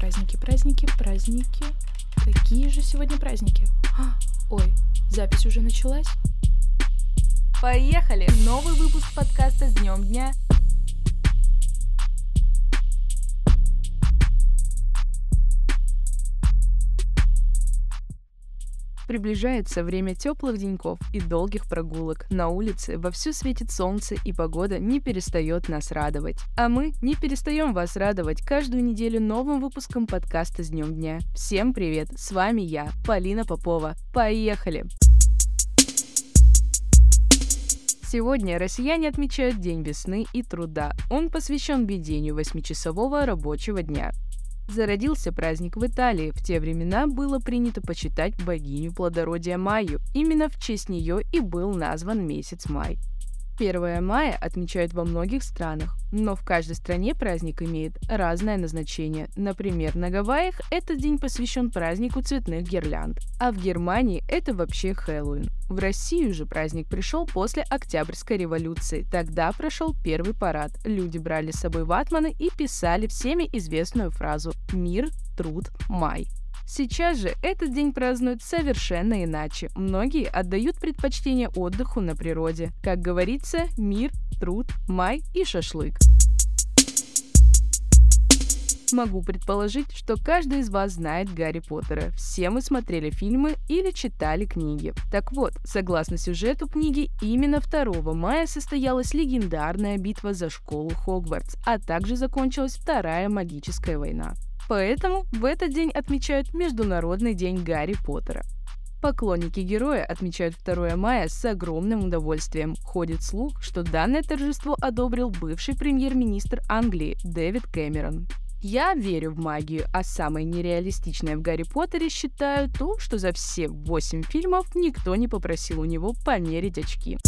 Праздники, праздники, праздники. Какие же сегодня праздники? А, ой, запись уже началась? Поехали! Новый выпуск подкаста с днем дня. Приближается время теплых деньков и долгих прогулок. На улице вовсю светит солнце, и погода не перестает нас радовать. А мы не перестаем вас радовать каждую неделю новым выпуском подкаста с днем дня. Всем привет! С вами я, Полина Попова. Поехали! Сегодня россияне отмечают День весны и труда. Он посвящен введению 8-часового рабочего дня. Зародился праздник в Италии. В те времена было принято почитать богиню плодородия Майю. Именно в честь нее и был назван месяц май. 1 мая отмечают во многих странах, но в каждой стране праздник имеет разное назначение. Например, на Гавайях этот день посвящен празднику цветных гирлянд, а в Германии это вообще Хэллоуин. В Россию же праздник пришел после Октябрьской революции. Тогда прошел первый парад. Люди брали с собой ватманы и писали всеми известную фразу «Мир, труд, май». Сейчас же этот день празднуют совершенно иначе. Многие отдают предпочтение отдыху на природе. Как говорится, мир, труд, май и шашлык. Могу предположить, что каждый из вас знает Гарри Поттера. Все мы смотрели фильмы или читали книги. Так вот, согласно сюжету книги, именно 2 мая состоялась легендарная битва за школу Хогвартс, а также закончилась Вторая магическая война. Поэтому в этот день отмечают Международный день Гарри Поттера. Поклонники героя отмечают 2 мая с огромным удовольствием. Ходит слух, что данное торжество одобрил бывший премьер-министр Англии Дэвид Кэмерон. Я верю в магию, а самое нереалистичное в Гарри Поттере считаю то, что за все 8 фильмов никто не попросил у него померить очки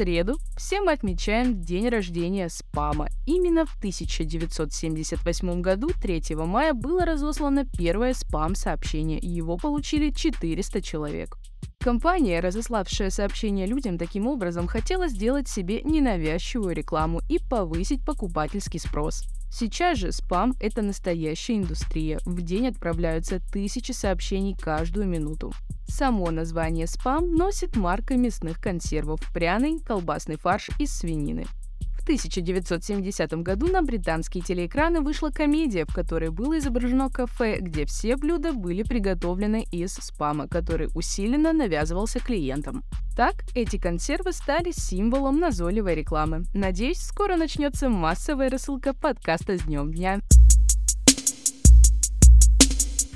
среду все мы отмечаем день рождения спама. Именно в 1978 году, 3 мая, было разослано первое спам-сообщение, его получили 400 человек. Компания, разославшая сообщение людям таким образом, хотела сделать себе ненавязчивую рекламу и повысить покупательский спрос. Сейчас же спам – это настоящая индустрия. В день отправляются тысячи сообщений каждую минуту. Само название спам носит марка мясных консервов – пряный колбасный фарш из свинины. В 1970 году на британские телеэкраны вышла комедия, в которой было изображено кафе, где все блюда были приготовлены из спама, который усиленно навязывался клиентам. Так, эти консервы стали символом назойливой рекламы. Надеюсь, скоро начнется массовая рассылка подкаста с днем дня.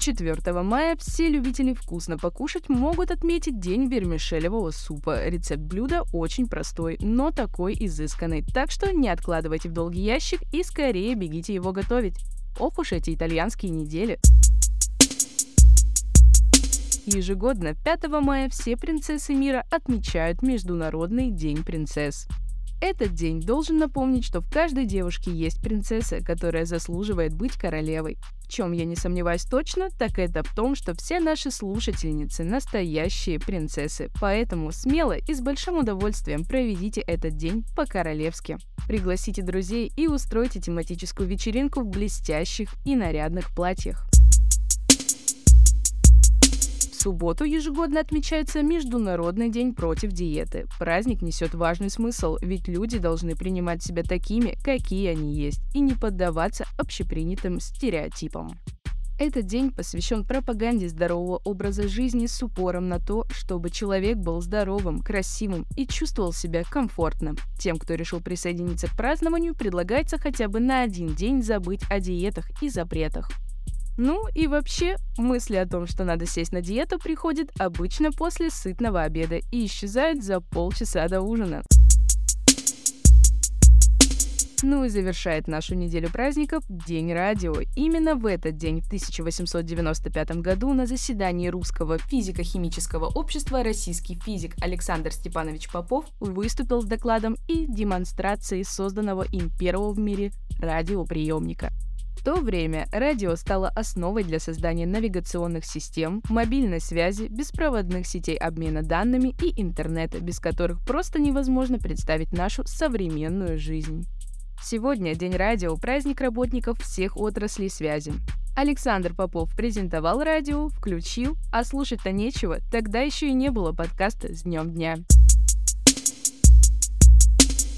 4 мая все любители вкусно покушать могут отметить день вермишелевого супа. Рецепт блюда очень простой, но такой изысканный, так что не откладывайте в долгий ящик и скорее бегите его готовить. Ох уж эти итальянские недели. Ежегодно 5 мая все принцессы мира отмечают Международный день принцесс. Этот день должен напомнить, что в каждой девушке есть принцесса, которая заслуживает быть королевой. Чем я не сомневаюсь точно, так это в том, что все наши слушательницы настоящие принцессы. Поэтому смело и с большим удовольствием проведите этот день по-королевски. Пригласите друзей и устройте тематическую вечеринку в блестящих и нарядных платьях субботу ежегодно отмечается Международный день против диеты. Праздник несет важный смысл, ведь люди должны принимать себя такими, какие они есть, и не поддаваться общепринятым стереотипам. Этот день посвящен пропаганде здорового образа жизни с упором на то, чтобы человек был здоровым, красивым и чувствовал себя комфортно. Тем, кто решил присоединиться к празднованию, предлагается хотя бы на один день забыть о диетах и запретах. Ну и вообще, мысли о том, что надо сесть на диету, приходят обычно после сытного обеда и исчезают за полчаса до ужина. Ну и завершает нашу неделю праздников День радио. Именно в этот день, в 1895 году, на заседании Русского физико-химического общества российский физик Александр Степанович Попов выступил с докладом и демонстрацией созданного им первого в мире радиоприемника – в то время радио стало основой для создания навигационных систем, мобильной связи, беспроводных сетей обмена данными и интернета, без которых просто невозможно представить нашу современную жизнь. Сегодня День радио – праздник работников всех отраслей связи. Александр Попов презентовал радио, включил, а слушать-то нечего, тогда еще и не было подкаста «С днем дня».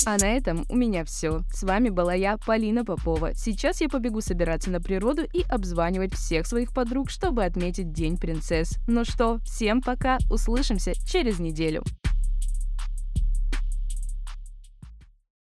А на этом у меня все. С вами была я, Полина Попова. Сейчас я побегу собираться на природу и обзванивать всех своих подруг, чтобы отметить День принцесс. Ну что, всем пока, услышимся через неделю.